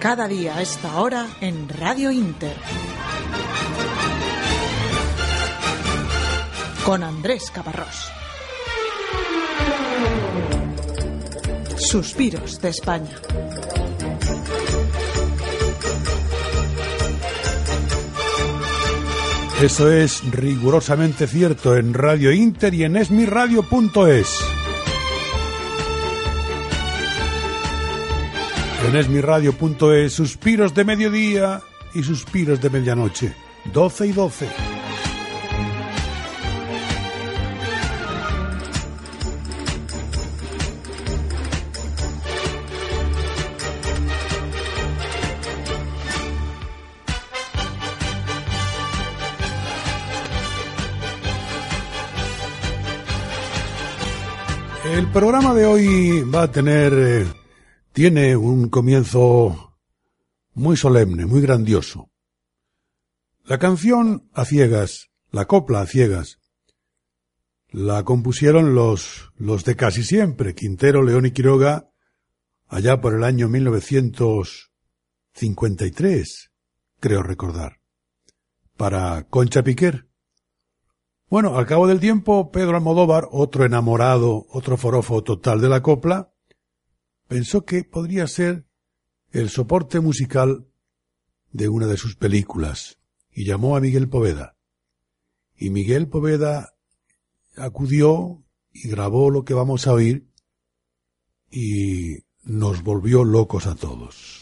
Cada día a esta hora en Radio Inter. Con Andrés Caparrós. Suspiros de España. Eso es rigurosamente cierto en Radio Inter y en esmiradio.es. En esmiradio.es, suspiros de mediodía y suspiros de medianoche, 12 y 12. El programa de hoy va a tener, eh, tiene un comienzo muy solemne, muy grandioso. La canción a ciegas, la copla a ciegas, la compusieron los, los de casi siempre, Quintero, León y Quiroga, allá por el año 1953, creo recordar, para Concha Piquer. Bueno, al cabo del tiempo, Pedro Almodóvar, otro enamorado, otro forofo total de la copla, pensó que podría ser el soporte musical de una de sus películas y llamó a Miguel Poveda. Y Miguel Poveda acudió y grabó lo que vamos a oír y nos volvió locos a todos.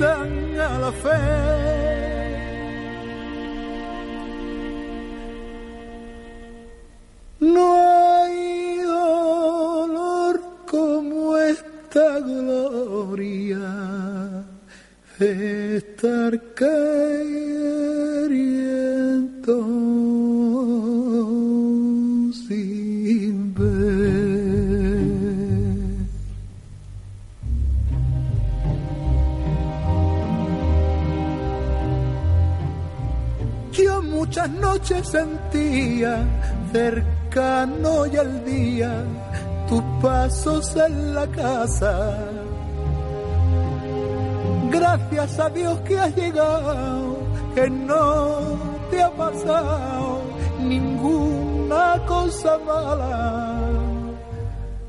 Pintan a la fe. No hay dolor tanta gloria estar sentía cercano y al día tus pasos en la casa. Gracias a Dios que has llegado, que no te ha pasado ninguna cosa mala.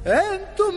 En tus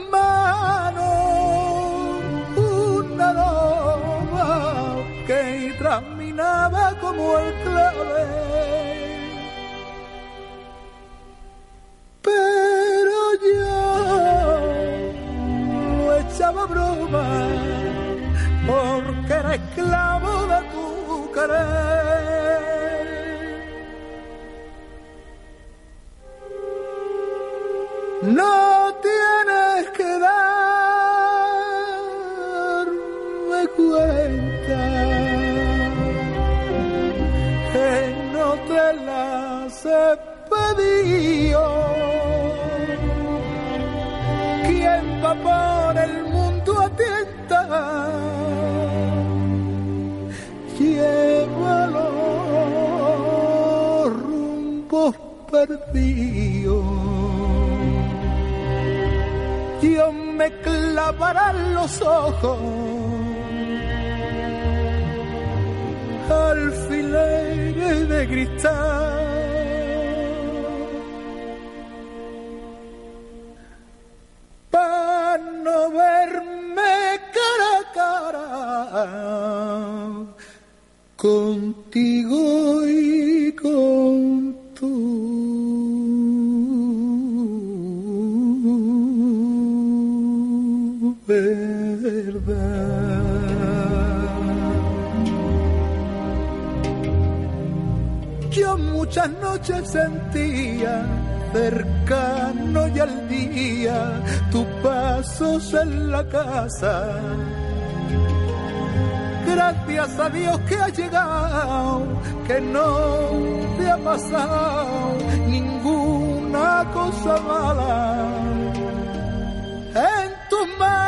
rumbos perdidos. Dios me clavará los ojos alfileres de cristal. Para no verme cara a cara contigo y muchas noches sentía cercano y al día tus pasos en la casa. Gracias a Dios que has llegado, que no te ha pasado ninguna cosa mala. En tus manos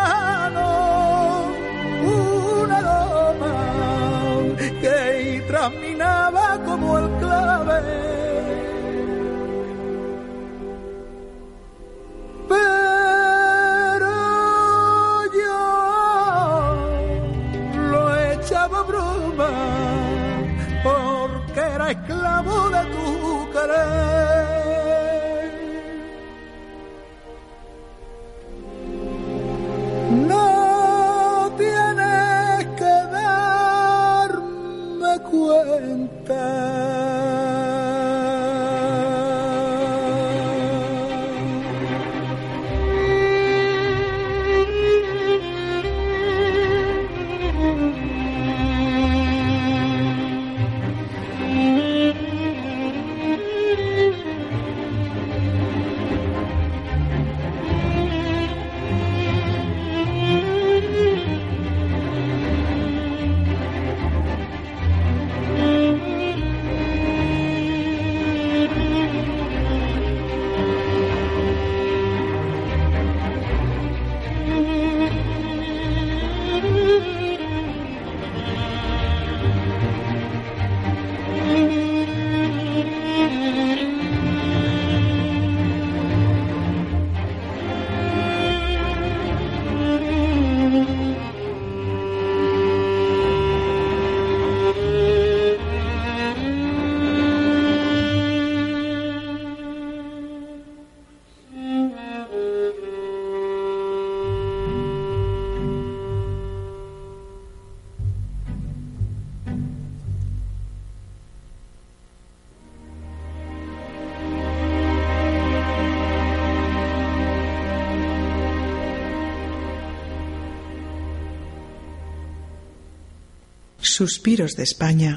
Suspiros de España.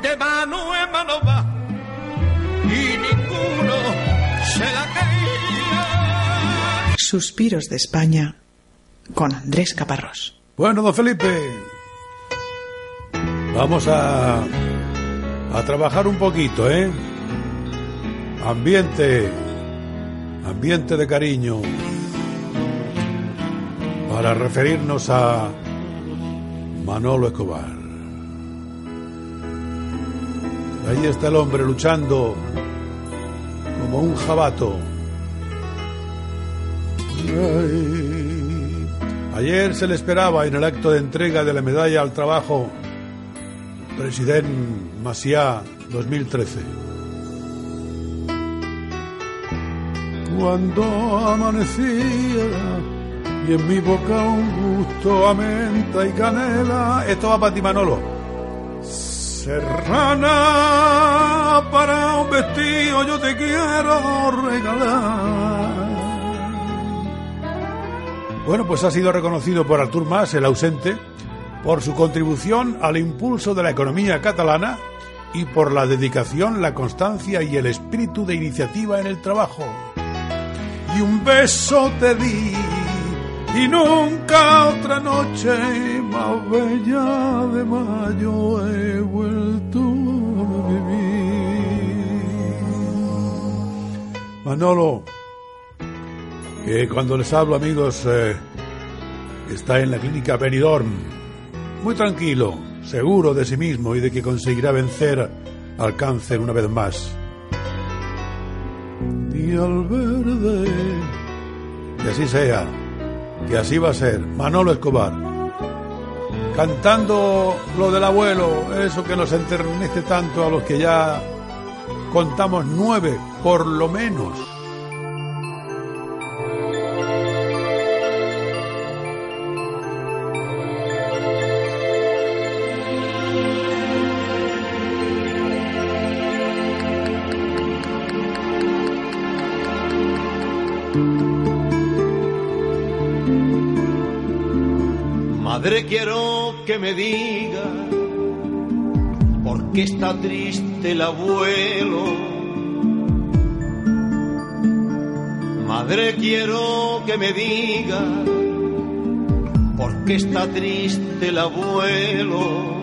de mano en otra no va y ninguno se la caía. Suspiros de España con Andrés Caparrós. Bueno, don Felipe, vamos a, a trabajar un poquito, ¿eh? Ambiente, ambiente de cariño, para referirnos a Manolo Escobar. Ahí está el hombre luchando como un jabato. Ay. Ayer se le esperaba en el acto de entrega de la medalla al trabajo Presidente Maciá 2013. Cuando amanecía y en mi boca un gusto a menta y canela. Esto va para ti, Manolo. Serrana, para un vestido yo te quiero regalar. Bueno, pues ha sido reconocido por Artur Mas, el ausente, por su contribución al impulso de la economía catalana y por la dedicación, la constancia y el espíritu de iniciativa en el trabajo. Y un beso te di y nunca otra noche más bella de mayo he vuelto a vivir. Manolo, que cuando les hablo amigos eh, está en la clínica Benidorm, muy tranquilo, seguro de sí mismo y de que conseguirá vencer al cáncer una vez más. Y al verde, que así sea que así va a ser. Manolo Escobar. Cantando lo del abuelo, eso que nos enternece tanto a los que ya contamos nueve, por lo menos. Quiero que me diga por qué está triste el abuelo. Madre, quiero que me diga por qué está triste el abuelo.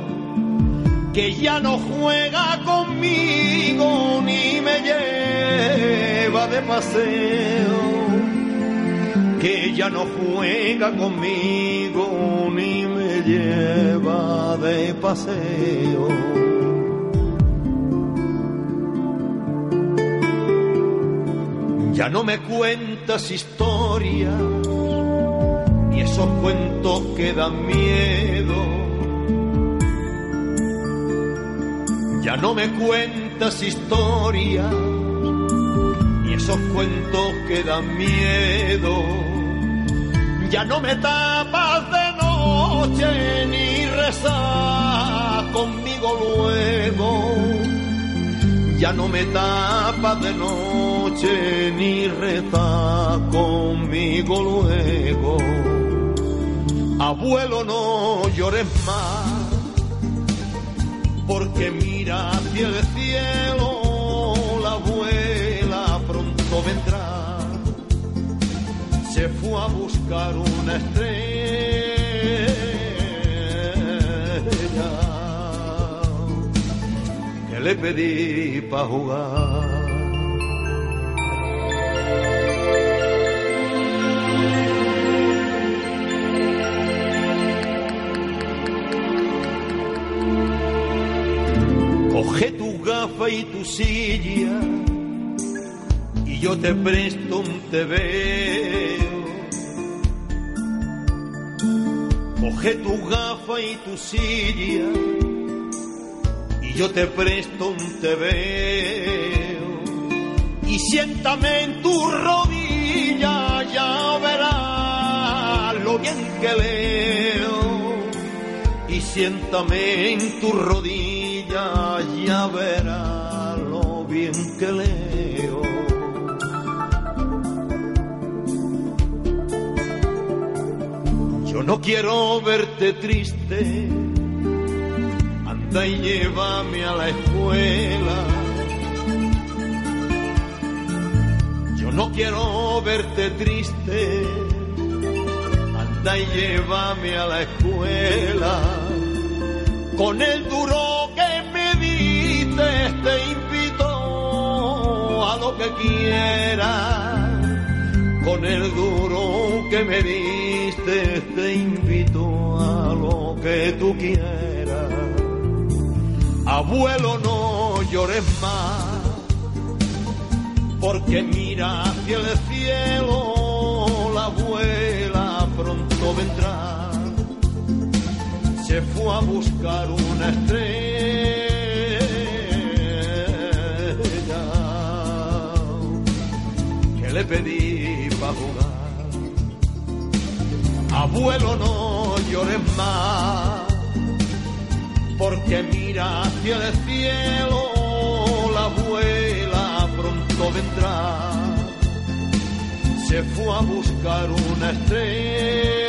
Que ya no juega conmigo ni me lleva de paseo que ya no juega conmigo ni me lleva de paseo. Ya no me cuentas historias y esos cuentos que dan miedo. Ya no me cuentas historias y esos cuentos que dan miedo. Ya no me tapas de noche ni rezas conmigo luego. Ya no me tapas de noche ni rezas conmigo luego. Abuelo, no llores más, porque mira hacia el cielo A buscar una estrella que le pedí para jugar. Coge tu gafa y tu silla y yo te presto un tebeo. Coge tu gafa y tu silla y yo te presto un tebeo. Y siéntame en tu rodilla, ya verás lo bien que leo. Y siéntame en tu rodilla, ya verás lo bien que leo. No quiero verte triste, anda y llévame a la escuela. Yo no quiero verte triste, anda y llévame a la escuela. Con el duro que me diste te invito a lo que quieras. Con el duro que me diste te invito a lo que tú quieras. Abuelo, no llores más, porque mira hacia el cielo, la abuela pronto vendrá. Se fue a buscar una estrella que le pedí Abuelo, no llores más, porque mira hacia el cielo, la abuela pronto vendrá. Se fue a buscar una estrella.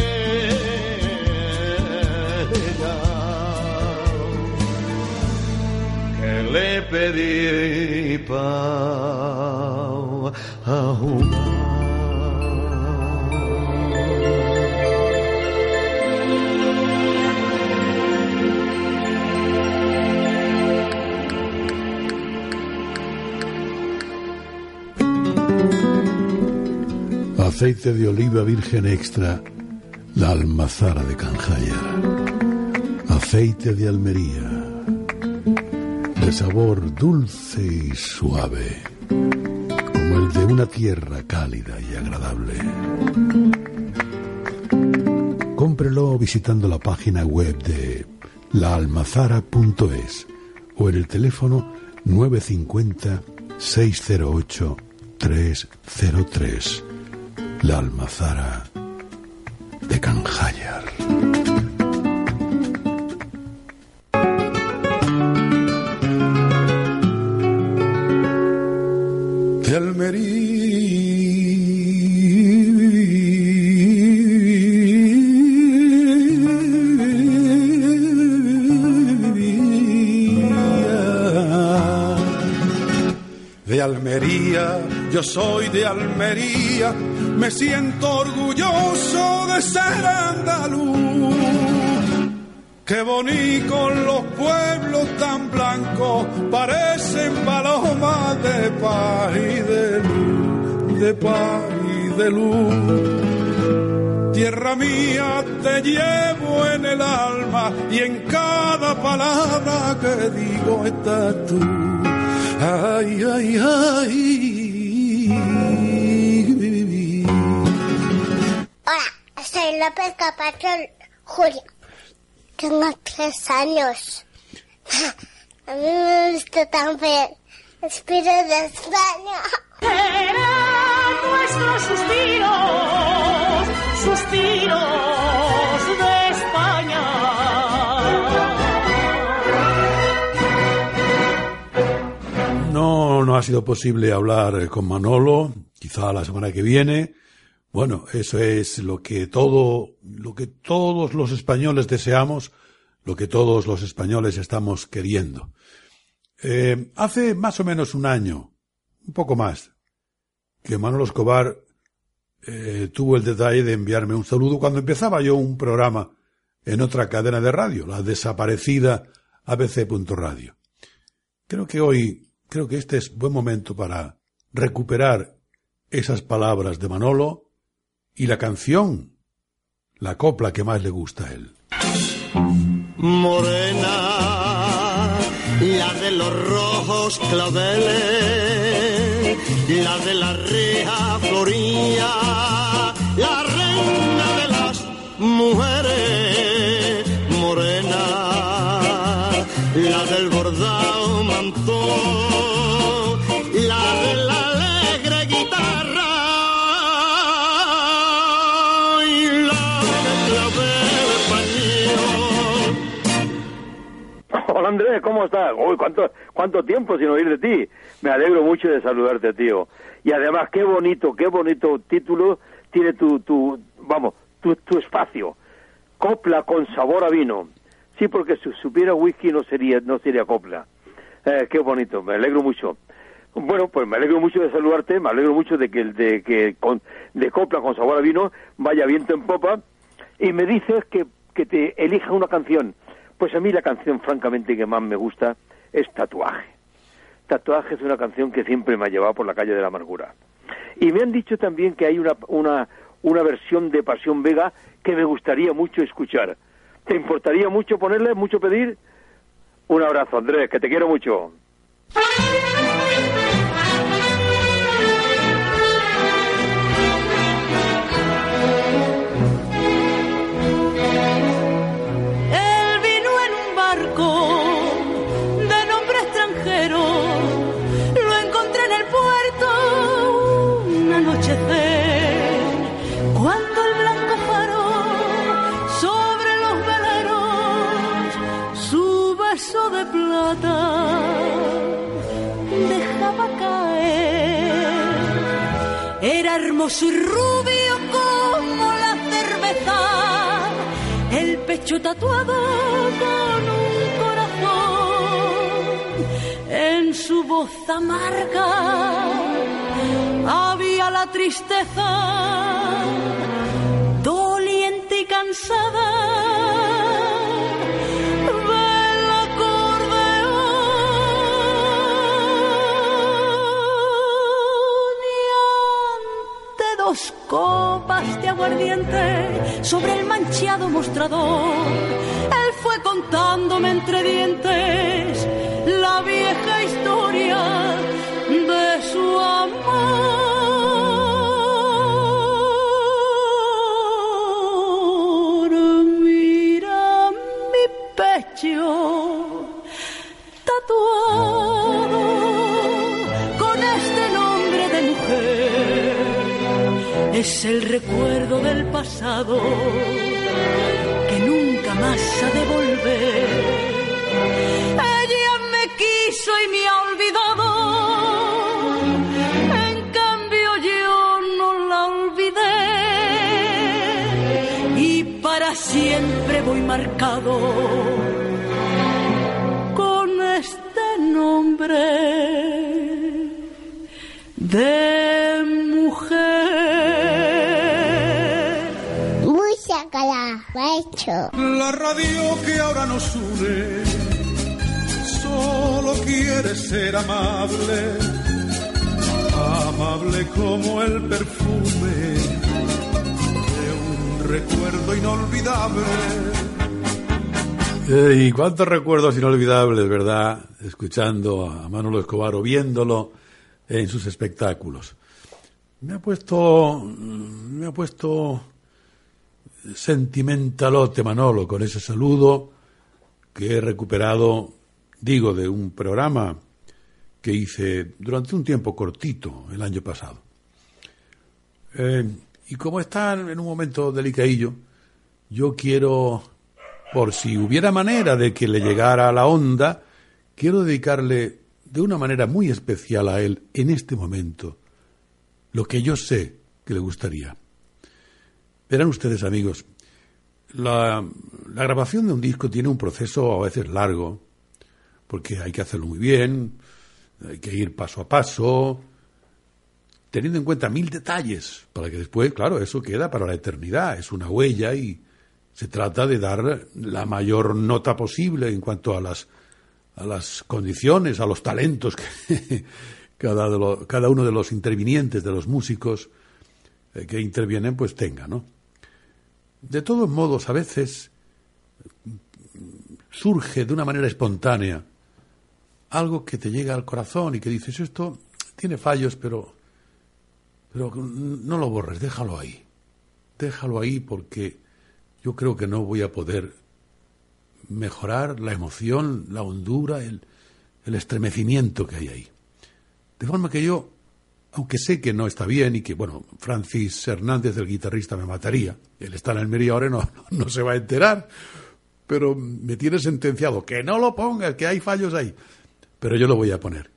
Que le pedí para Aceite de oliva virgen extra, la almazara de Canjaya. Aceite de Almería, de sabor dulce y suave, como el de una tierra cálida y agradable. Cómprelo visitando la página web de laalmazara.es o en el teléfono 950 608 303. La almazara de Canjayar. De Almería. De Almería, yo soy de Almería, me siento orgulloso de ser andaluz. Qué bonito los pueblos tan blancos, parecen palomas de paz y de luz, de paz y de luz. Tierra mía, te llevo en el alma y en cada palabra que digo estás tú. Ay, ay, ay. López Capacho Julio. Tengo tres años. A mí me gusta también Espíritu de España. Serán nuestros suspiros, suspiros de España. No, no ha sido posible hablar con Manolo, quizá la semana que viene. Bueno, eso es lo que todo, lo que todos los españoles deseamos, lo que todos los españoles estamos queriendo. Eh, hace más o menos un año, un poco más, que Manolo Escobar eh, tuvo el detalle de enviarme un saludo cuando empezaba yo un programa en otra cadena de radio, la desaparecida abc.radio. Creo que hoy, creo que este es buen momento para recuperar esas palabras de Manolo y la canción, la copla que más le gusta a él. Morena, la de los rojos claveles, la de la reja floría, la reina de las mujeres, morena, la del bordado Andrés, ¿cómo estás? Uy, ¿cuánto, ¿cuánto tiempo sin oír de ti? Me alegro mucho de saludarte, tío. Y además, qué bonito, qué bonito título tiene tu, tu vamos, tu, tu espacio. Copla con sabor a vino. Sí, porque si supiera whisky no sería, no sería copla. Eh, qué bonito, me alegro mucho. Bueno, pues me alegro mucho de saludarte, me alegro mucho de que, de que con, de copla con sabor a vino vaya viento en popa y me dices que, que te elija una canción. Pues a mí la canción francamente que más me gusta es Tatuaje. Tatuaje es una canción que siempre me ha llevado por la calle de la amargura. Y me han dicho también que hay una, una, una versión de Pasión Vega que me gustaría mucho escuchar. ¿Te importaría mucho ponerle, mucho pedir? Un abrazo, Andrés, que te quiero mucho. Era hermoso y rubio como la cerveza el pecho tatuado con un corazón. En su voz amarga había la tristeza, doliente y cansada. Copas de aguardiente sobre el manchado mostrador. Él fue contándome entre dientes la vieja historia es el recuerdo del pasado que nunca más ha de volver. Ella me quiso y me ha olvidado, en cambio yo no la olvidé y para siempre voy marcado con este nombre de La radio que ahora nos une solo quiere ser amable, amable como el perfume de un recuerdo inolvidable. Eh, y cuántos recuerdos inolvidables, ¿verdad? Escuchando a Manolo Escobar o viéndolo en sus espectáculos. Me ha puesto, me ha puesto sentimentalote Manolo con ese saludo que he recuperado, digo, de un programa que hice durante un tiempo cortito el año pasado. Eh, y como está en un momento delicadillo, yo quiero, por si hubiera manera de que le llegara a la onda, quiero dedicarle de una manera muy especial a él en este momento lo que yo sé que le gustaría. Verán ustedes, amigos, la, grabación de un disco tiene un proceso a veces largo, porque hay que hacerlo muy bien, hay que ir paso a paso, teniendo en cuenta mil detalles, para que después, claro, eso queda para la eternidad, es una huella y se trata de dar la mayor nota posible en cuanto a las, a las condiciones, a los talentos que cada, de cada uno de los intervinientes, de los músicos eh, que intervienen, pues tenga, ¿no? De todos modos, a veces surge de una manera espontánea algo que te llega al corazón y que dices, esto tiene fallos, pero, pero no lo borres, déjalo ahí. Déjalo ahí porque yo creo que no voy a poder mejorar la emoción, la hondura, el, el estremecimiento que hay ahí. De forma que yo, aunque sé que no está bien y que, bueno, Francis Hernández, el guitarrista, me mataría, él está en Almería ahora no, no se va a enterar, pero me tiene sentenciado que no lo pongas, que hay fallos ahí. Pero yo lo voy a poner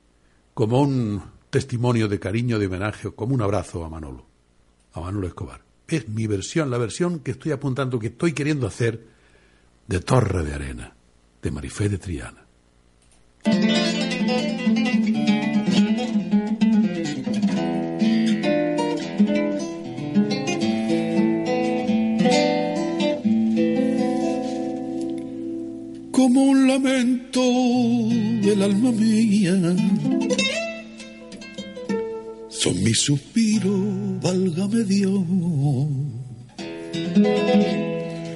como un testimonio de cariño, de homenaje, como un abrazo a Manolo, a Manolo Escobar. Es mi versión, la versión que estoy apuntando, que estoy queriendo hacer de Torre de Arena, de Marifé de Triana. Como un lamento del alma mía. Son mis suspiros, válgame Dios.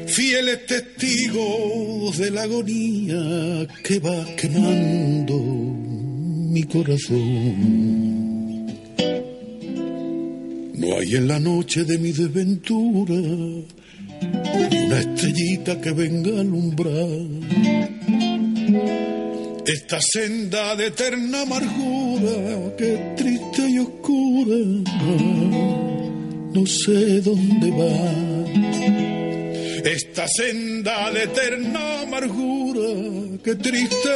Fieles testigos de la agonía que va quemando mi corazón. No hay en la noche de mi desventura una estrellita que venga a alumbrar esta senda de eterna amargura que triste y oscura. No sé dónde va esta senda de eterna amargura que triste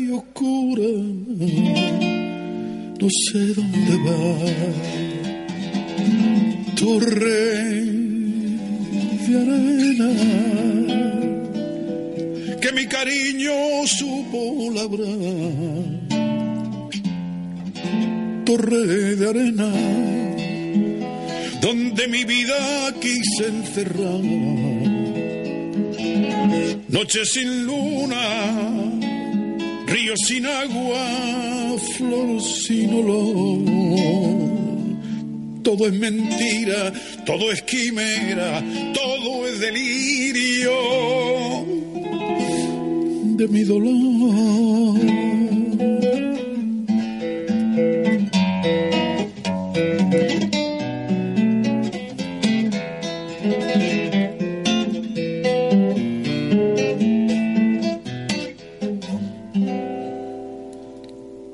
y oscura. No sé dónde va torre arena que mi cariño supo labrar. Torre de arena donde mi vida quise encerrar. Noche sin luna, río sin agua, flor sin olor todo es mentira, todo es quimera, todo es delirio de mi dolor.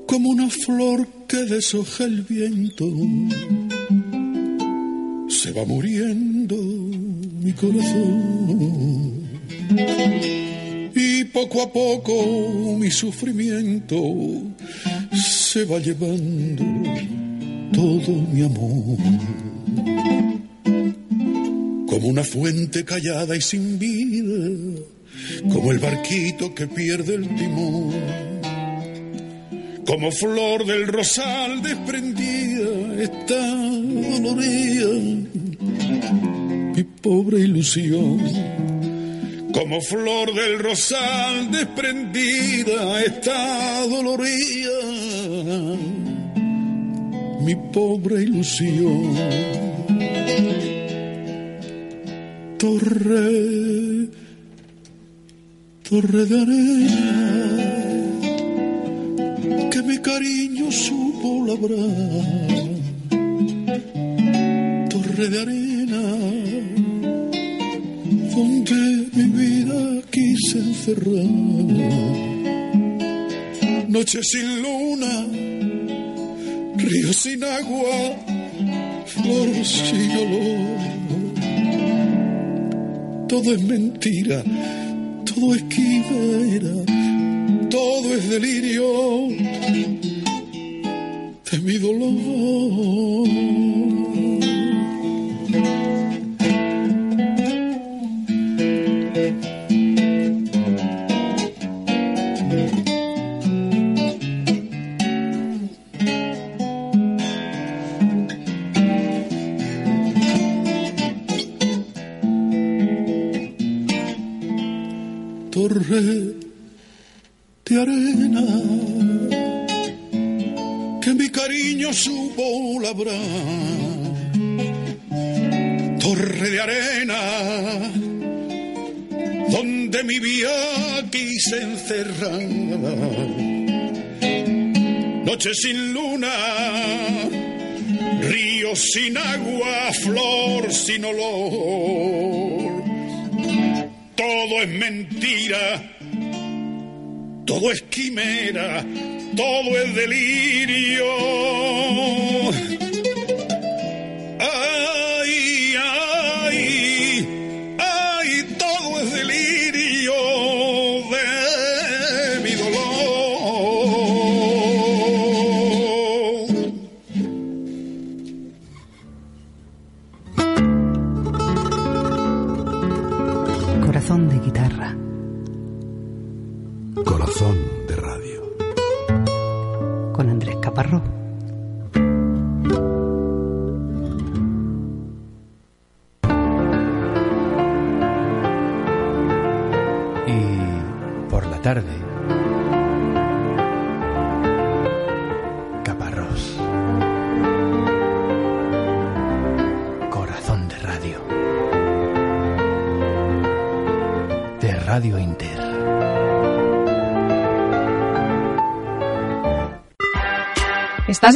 Como una flor que deshoja el viento va muriendo mi corazón. Y poco a poco mi sufrimiento se va llevando todo mi amor. Como una fuente callada y sin vida, como el barquito que pierde el timón como flor del rosal desprendida está dolorida pobre ilusión. Como flor del rosal desprendida está dolorida mi pobre ilusión. Torre, torre de arena que mi cariño supo labrar. Torre de arena, donde mi vida quise encerrar. Noche sin luna, río sin agua, flor sin olor. Todo es mentira, todo es quimera todo es delirio de mi dolor. De arena que mi cariño supo labrar. Torre de arena donde mi vida quise encerrar. Noche sin luna, río sin agua, flor sin olor. Es mentira todo es quimera, todo es delirio.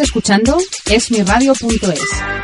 Escuchando esmiradio.es.